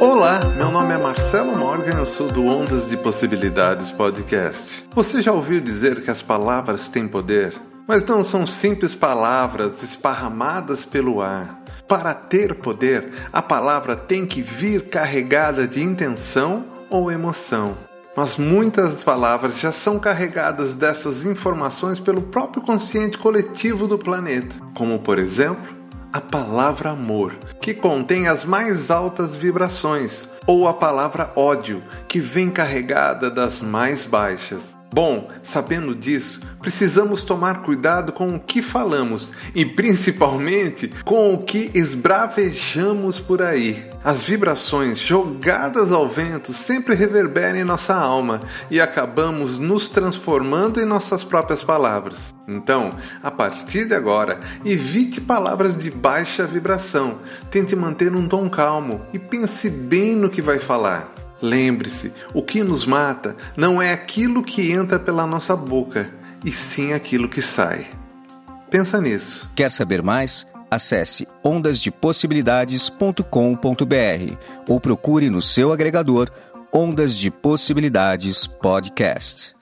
Olá, meu nome é Marcelo Morgan, eu sou do Ondas de Possibilidades Podcast. Você já ouviu dizer que as palavras têm poder? Mas não são simples palavras esparramadas pelo ar. Para ter poder, a palavra tem que vir carregada de intenção ou emoção. Mas muitas palavras já são carregadas dessas informações pelo próprio consciente coletivo do planeta, como por exemplo a palavra amor, que contém as mais altas vibrações, ou a palavra ódio, que vem carregada das mais baixas. Bom, sabendo disso, precisamos tomar cuidado com o que falamos e principalmente com o que esbravejamos por aí. As vibrações jogadas ao vento sempre reverberam em nossa alma e acabamos nos transformando em nossas próprias palavras. Então, a partir de agora, evite palavras de baixa vibração. Tente manter um tom calmo e pense bem no que vai falar. Lembre-se, o que nos mata não é aquilo que entra pela nossa boca, e sim aquilo que sai. Pensa nisso. Quer saber mais? Acesse ondasdepossibilidades.com.br ou procure no seu agregador Ondas de Possibilidades Podcast.